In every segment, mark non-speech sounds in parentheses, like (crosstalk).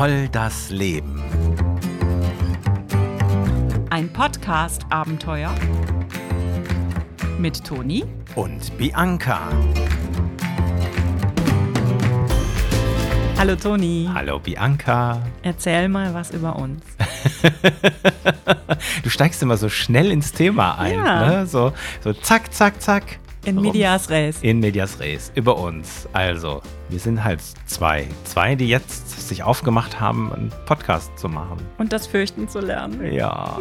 Voll das Leben. Ein Podcast-Abenteuer mit Toni Und Bianca. Hallo Toni. Hallo Bianca. Erzähl mal was über uns. (laughs) Du steigst immer so schnell ins Thema ein. Ja. Ne? So, so zack, zack, zack. In medias res. In medias res. Über uns. Also, wir sind halt zwei. Zwei, die jetzt sich aufgemacht haben, einen Podcast zu machen. Und das Fürchten zu lernen. Ja,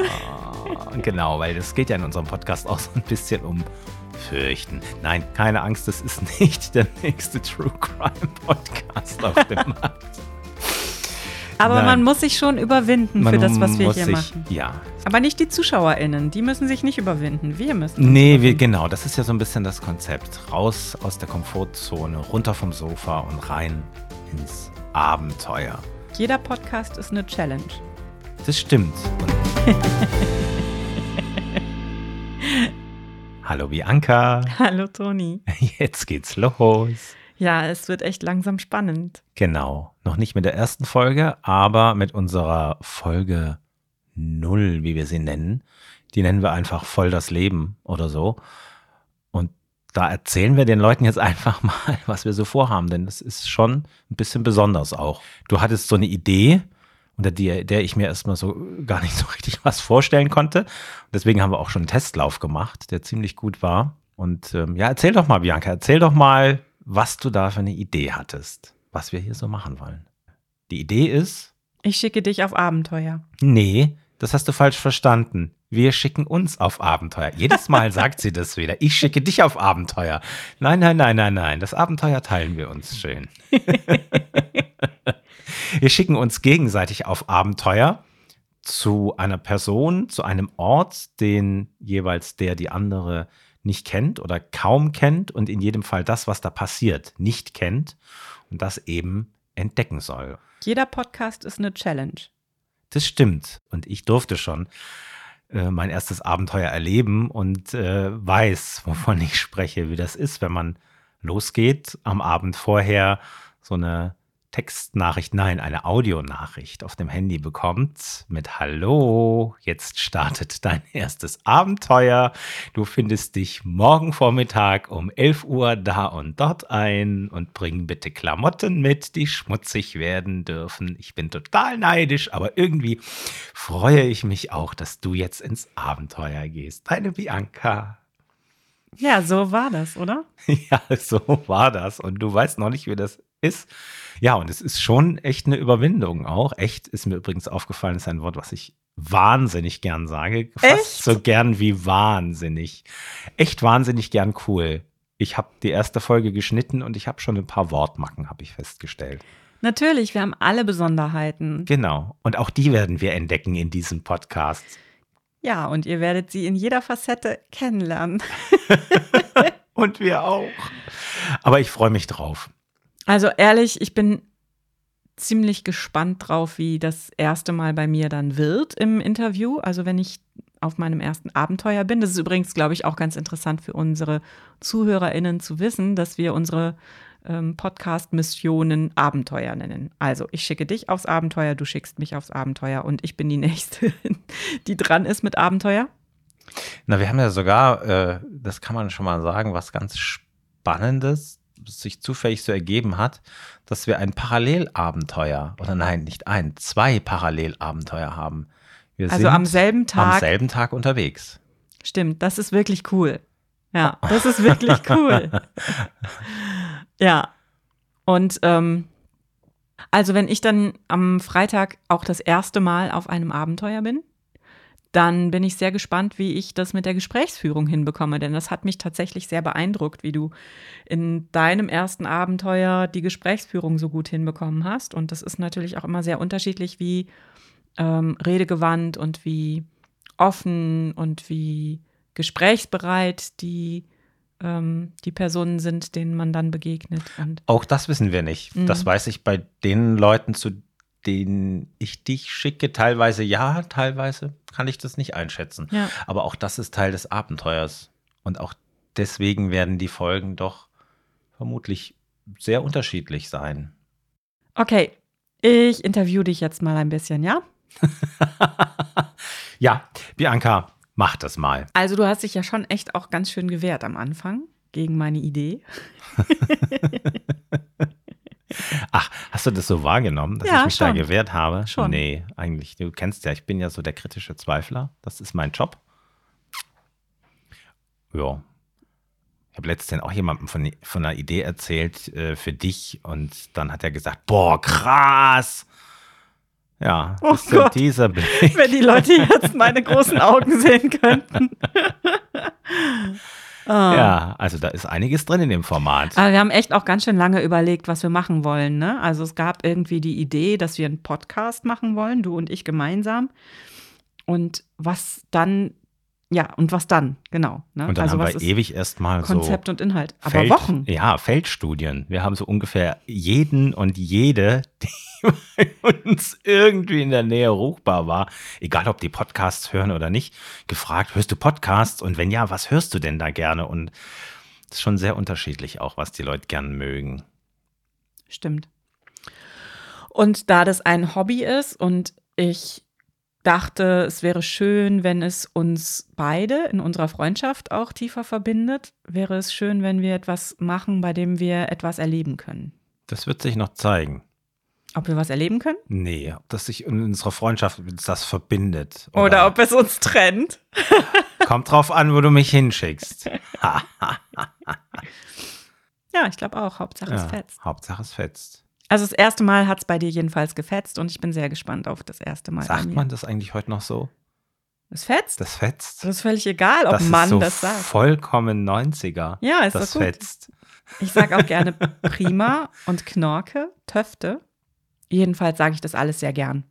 genau, weil es geht ja in unserem Podcast auch so ein bisschen um Fürchten. Nein, keine Angst, das ist nicht der nächste True Crime Podcast auf dem (laughs) Markt. Aber Nein. man muss sich schon überwinden Man für das, was wir hier sich, machen. Ja. Aber nicht die ZuschauerInnen. Die müssen sich nicht überwinden. Wir müssen. Nee, wir, genau, das ist ja so ein bisschen das Konzept. Raus aus der Komfortzone, runter vom Sofa und rein ins Abenteuer. Jeder Podcast ist eine Challenge. Das stimmt. (laughs) Hallo Bianca, Hallo Toni. jetzt geht's los. Ja, es wird echt langsam spannend. Genau, noch nicht mit der ersten Folge, aber mit unserer Folge null, wie wir sie nennen. Die nennen wir einfach voll das Leben oder so. Und da erzählen wir den Leuten jetzt (laughs) einfach mal, was wir so vorhaben, denn das ist schon ein bisschen besonders auch. Du hattest so eine Idee, unter der, der ich mir erstmal so gar nicht so richtig was vorstellen konnte. Deswegen haben wir auch schon einen Testlauf gemacht, der ziemlich gut war. Und ähm, ja, erzähl doch mal, Bianca, erzähl doch mal, was du da für eine Idee hattest, was wir hier so machen wollen. Die Idee ist, Ich schicke dich auf Abenteuer. nee, das hast du falsch verstanden. Wir schicken uns auf Abenteuer. Jedes Mal (laughs) sagt sie das wieder. Ich schicke dich auf Abenteuer. Nein, nein, nein, nein, nein. Das Abenteuer teilen wir uns schön. (laughs) wir schicken uns gegenseitig auf Abenteuer zu einer Person, zu einem Ort, den jeweils der die andere nicht kennt oder kaum kennt und in jedem Fall das, was da passiert, nicht kennt und das eben entdecken soll. Jeder Podcast ist eine Challenge. Das stimmt. Und ich durfte schon äh, mein erstes Abenteuer erleben und äh, weiß, wovon ich spreche, wie das ist, wenn man losgeht, am Abend vorher so eine Textnachricht, nein, eine Audionachricht auf dem Handy bekommt mit Hallo, jetzt startet dein (laughs) erstes Abenteuer. Du findest dich morgen Vormittag um 11 Uhr da und dort ein und bring bitte Klamotten mit, die schmutzig werden dürfen. Ich bin total neidisch, aber irgendwie freue ich mich auch, dass du jetzt ins Abenteuer gehst. Deine Bianca. Ja, so war das, oder? (laughs) Ja, so war das. Und du weißt noch nicht, wie das ist. Ja, und es ist schon echt eine Überwindung auch. Echt ist mir übrigens aufgefallen, ist ein Wort, was ich wahnsinnig gern sage. Fast Echt? so gern wie wahnsinnig. Echt wahnsinnig gern cool. Ich habe die erste Folge geschnitten und ich habe schon ein paar Wortmacken, habe ich festgestellt. Natürlich, wir haben alle Besonderheiten. Genau. Und auch die werden wir entdecken in diesem Podcast. Ja, und ihr werdet sie in jeder Facette kennenlernen. (laughs) Und wir auch. Aber ich freue mich drauf. Also ehrlich, ich bin ziemlich gespannt drauf, wie das erste Mal bei mir dann wird im Interview. Also wenn ich auf meinem ersten Abenteuer bin. Das ist übrigens, glaube ich, auch ganz interessant für unsere ZuhörerInnen zu wissen, dass wir unsere ähm, Podcast-Missionen Abenteuer nennen. Also ich schicke dich aufs Abenteuer, du schickst mich aufs Abenteuer und ich bin die (laughs) Nächste, die dran ist mit Abenteuer. Na, wir haben ja sogar, äh, das kann man schon mal sagen, was ganz Spannendes, sich zufällig so ergeben hat, dass wir ein Parallelabenteuer, oder nein, nicht ein, zwei Parallelabenteuer haben. Wir Also sind am selben Tag. am selben Tag unterwegs. Stimmt, das ist wirklich cool. Ja, (laughs) das ist wirklich cool. ja. Und ähm, also wenn ich dann am Freitag auch das erste Mal auf einem Abenteuer bin, dann bin ich sehr gespannt, wie ich das mit der Gesprächsführung hinbekomme, denn das hat mich tatsächlich sehr beeindruckt, wie du in deinem ersten Abenteuer die Gesprächsführung so gut hinbekommen hast. Und das ist natürlich auch immer sehr unterschiedlich, wie ähm, redegewandt und wie offen und wie gesprächsbereit die, ähm, die Personen sind, denen man dann begegnet. Auch das wissen wir nicht. Mhm. Das weiß ich bei den Leuten, zu denen ich dich schicke. Teilweise ja, teilweise kann ich das nicht einschätzen. ja, Aber auch das ist Teil des Abenteuers. Und auch deswegen werden die Folgen doch vermutlich sehr unterschiedlich sein. okay. Ich interview dich jetzt mal ein bisschen, ja? (laughs) ja, Bianca, mach das mal. Also du hast dich ja schon echt auch ganz schön gewehrt am Anfang gegen meine Idee. (laughs) (laughs) Ach, hast du das so wahrgenommen, dass Ja, ich mich da schon. gewehrt habe? Schon. Nee, eigentlich. Du kennst ja, ich bin ja so der kritische Zweifler. Das ist mein Job. Ja. Ich habe letztens auch jemandem von, von einer Idee erzählt äh, für dich und dann hat er gesagt, boah, krass. Ja, Oh ist Gott. dieser (laughs) Blick. Wenn die Leute jetzt meine großen Augen sehen könnten. (laughs) Ah. Ja, also da ist einiges drin in dem Format. Aber wir haben echt auch ganz schön lange überlegt, was wir machen wollen. Ne? Also es gab irgendwie die Idee, dass wir einen Podcast machen wollen, du und ich gemeinsam. Und was dann, ja, und was dann, genau. Ne? Und dann also haben was wir ewig erstmal so Konzept und Inhalt. Aber Feld, Wochen. Ja, Feldstudien. Wir haben so ungefähr jeden und jede, (laughs) die bei uns irgendwie in der Nähe ruchbar war, egal ob die Podcasts hören oder nicht, gefragt, hörst du Podcasts? Und wenn ja, was hörst du denn da gerne? Und es ist schon sehr unterschiedlich auch, was die Leute gern mögen. Stimmt. Und da das ein Hobby ist und ich dachte, es wäre schön, wenn es uns beide in unserer Freundschaft auch tiefer verbindet, wäre es schön, wenn wir etwas machen, bei dem wir etwas erleben können. Das wird sich noch zeigen. Ob wir was erleben können? Nee, ob das sich in unserer Freundschaft das verbindet. Oder ob es uns trennt. (laughs) Kommt drauf an, wo du mich hinschickst. (laughs) Ja, ich glaube auch. Hauptsache es ja, fetzt. Hauptsache es fetzt. Also das erste Mal hat es bei dir jedenfalls gefetzt und ich bin sehr gespannt auf das erste Mal. Sagt man das eigentlich heute noch so? Es fetzt? Das fetzt? Das ist völlig egal, ob das Mann ist so das sagt. vollkommen 90er. Ja, ist das doch gut. fetzt. Ich sage auch gerne (laughs) Prima und Knorke, Töfte. Jedenfalls sage ich das alles sehr gern.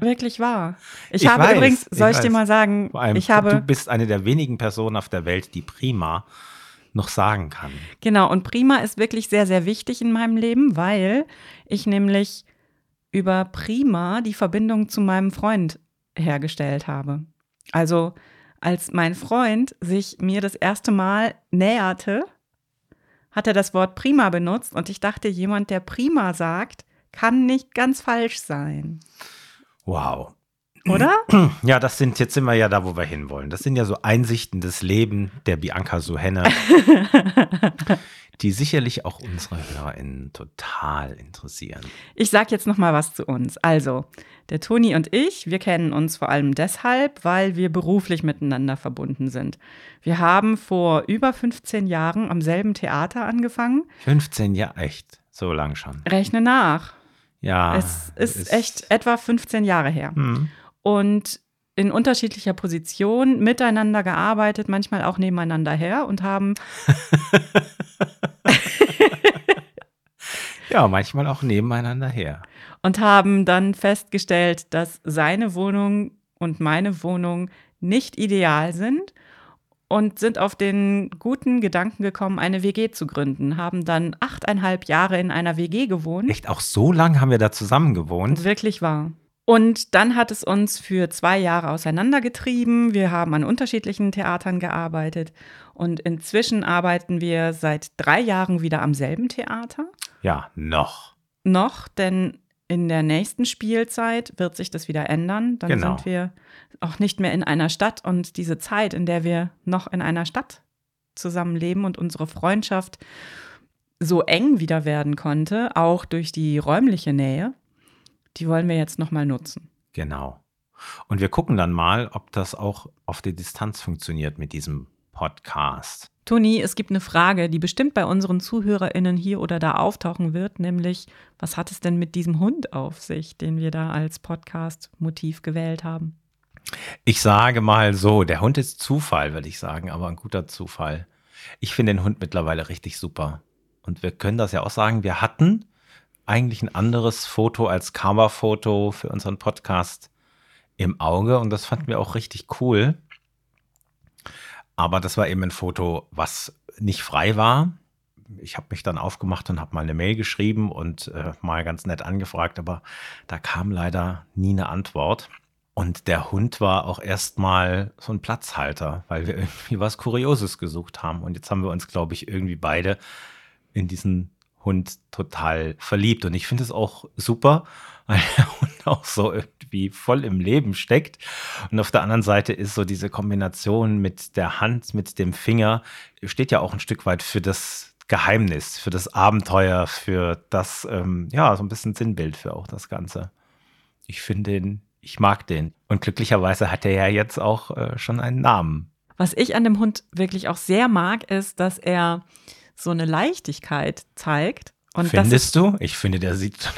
Wirklich wahr. Ich, Ich habe weiß, übrigens, ich soll ich, dir weiß. mal sagen, allem, ich du habe, bist eine der wenigen Personen auf der Welt, die prima noch sagen kann. genau, und Prima ist wirklich sehr, sehr wichtig in meinem Leben, weil ich nämlich über Prima die Verbindung zu meinem Freund hergestellt habe. Also, als mein Freund sich mir das erste Mal näherte, hat er das Wort prima benutzt und ich dachte, jemand, der prima sagt, kann nicht ganz falsch sein. Wow. Oder? (clears throat) Ja, das sind, jetzt sind wir ja da, wo wir hinwollen. Das sind ja so Einsichten des Lebens der Bianca Suhenne, (laughs) die sicherlich auch unsere HörerInnen total interessieren. Ich sag jetzt noch mal was zu uns. Also, der Toni und ich, wir kennen uns vor allem deshalb, weil wir beruflich miteinander verbunden sind. Wir haben vor über 15 Jahren am selben Theater angefangen. 15 Jahre, echt, so lang schon. Rechne nach. Ja. es ist, echt etwa 15 Jahre her. Hm. Und in unterschiedlicher Position miteinander gearbeitet, manchmal auch nebeneinander her und haben, (laughs) Ja, manchmal auch nebeneinander her. und haben dann festgestellt, dass seine Wohnung und meine Wohnung nicht ideal sind und sind auf den guten Gedanken gekommen, eine WG zu gründen, haben dann achteinhalb Jahre in einer WG gewohnt. Echt, auch so lang haben wir da zusammen gewohnt. Wirklich wahr. Und dann hat es uns für zwei Jahre auseinandergetrieben. Wir haben an unterschiedlichen Theatern gearbeitet. Und inzwischen arbeiten wir seit drei Jahren wieder am selben Theater. Ja, noch. Noch, denn in der nächsten Spielzeit wird sich das wieder ändern. Dann Genau. sind wir auch nicht mehr in einer Stadt. Und diese Zeit, in der wir noch in einer Stadt zusammenleben und unsere Freundschaft so eng wieder werden konnte, auch durch die räumliche Nähe, die wollen wir jetzt nochmal nutzen. Genau. Und wir gucken dann mal, ob das auch auf die Distanz funktioniert mit diesem Podcast. Toni, es gibt eine Frage, die bestimmt bei unseren ZuhörerInnen hier oder da auftauchen wird, nämlich, was hat es denn mit diesem Hund auf sich, den wir da als Podcast-Motiv gewählt haben? Ich sage mal so, der Hund ist Zufall, würde ich sagen, aber ein guter Zufall. Ich finde den Hund mittlerweile richtig super. Und wir können das ja auch sagen, wir hatten eigentlich ein anderes Foto als Coverfoto für unseren Podcast im Auge und das fanden wir auch richtig cool. Aber das war eben ein Foto, was nicht frei war. Ich habe mich dann aufgemacht und habe mal eine Mail geschrieben und äh, mal ganz nett angefragt, aber da kam leider nie eine Antwort. Und der Hund war auch erstmal so ein Platzhalter, weil wir (laughs) irgendwie was Kurioses gesucht haben. Und jetzt haben wir uns, glaube ich, irgendwie beide in diesen Hund total verliebt. Und ich finde es auch super, (laughs) weil der Hund auch so irgendwie voll im Leben steckt. Und auf der anderen Seite ist so diese Kombination mit der Hand, mit dem Finger, steht ja auch ein Stück weit für das Geheimnis, für das Abenteuer, für das, ähm, ja, so ein bisschen Sinnbild für auch das Ganze. Ich finde den, ich mag den. Und glücklicherweise hat er ja jetzt auch äh, schon einen Namen. Was ich an dem Hund wirklich auch sehr mag, ist, dass er so eine Leichtigkeit zeigt. Und Findest du? Ich finde, der sieht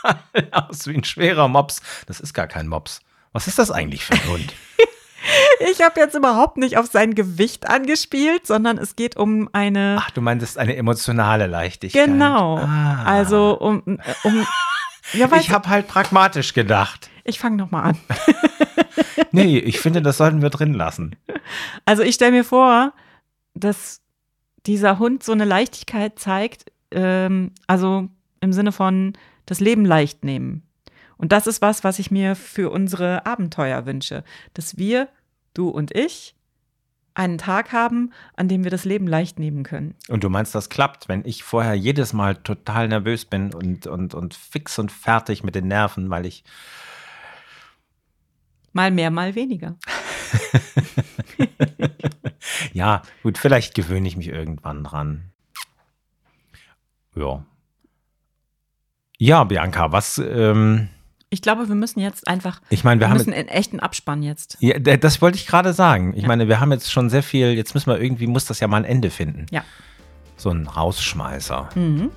(laughs) aus wie ein schwerer Mops. Das ist gar kein Mops. Was ist das eigentlich für ein Hund? (laughs) (laughs) ich habe jetzt überhaupt nicht auf sein Gewicht angespielt, sondern es geht um eine. Ach, du meintest eine emotionale Leichtigkeit. Genau. Ah. Also um. um ja, ich habe halt pragmatisch gedacht. Ich fange nochmal an. nee, ich finde, das sollten wir drin lassen. Also ich stelle mir vor, dass dieser Hund so eine Leichtigkeit zeigt, ähm, also im Sinne von das Leben leicht nehmen. Und das ist was, was ich mir für unsere Abenteuer wünsche, dass wir, du und ich, einen Tag haben, an dem wir das Leben leicht nehmen können. Und du meinst, das klappt, wenn ich vorher jedes Mal total nervös bin und, und, und fix und fertig mit den Nerven, weil ich. Mal mehr, mal weniger. (laughs) ja, gut, vielleicht gewöhne ich mich irgendwann dran. Ja. Ja, Bianca, was. Ähm, ich glaube, wir müssen jetzt einfach. Ich meine, wir, wir haben müssen einen echten Abspann jetzt. Ja, das wollte ich gerade sagen. Ich ja. meine, wir haben jetzt schon sehr viel. Jetzt müssen wir irgendwie, muss das ja mal ein Ende finden. Ja. So ein Rausschmeißer. Mhm.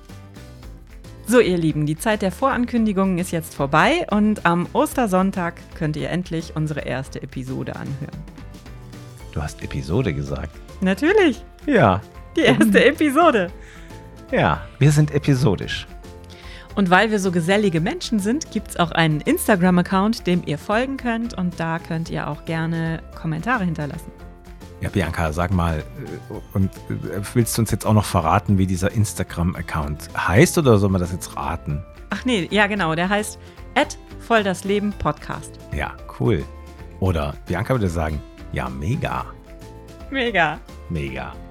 So, ihr Lieben, die Zeit der Vorankündigungen ist jetzt vorbei und am Ostersonntag könnt ihr endlich unsere erste Episode anhören. Du hast Episode gesagt. Natürlich. Ja. Die erste Episode. Ja, wir sind episodisch. Und weil wir so gesellige Menschen sind, gibt es auch einen Instagram-Account, dem ihr folgen könnt. Und da könnt ihr auch gerne Kommentare hinterlassen. Ja, Bianca, sag mal, äh, und äh, willst du uns jetzt auch noch verraten, wie dieser Instagram-Account heißt oder soll man das jetzt raten? Ach nee, ja genau, der heißt voll das Leben Podcast. Ja, cool. Oder Bianca würde sagen, ja, mega. Mega. Mega.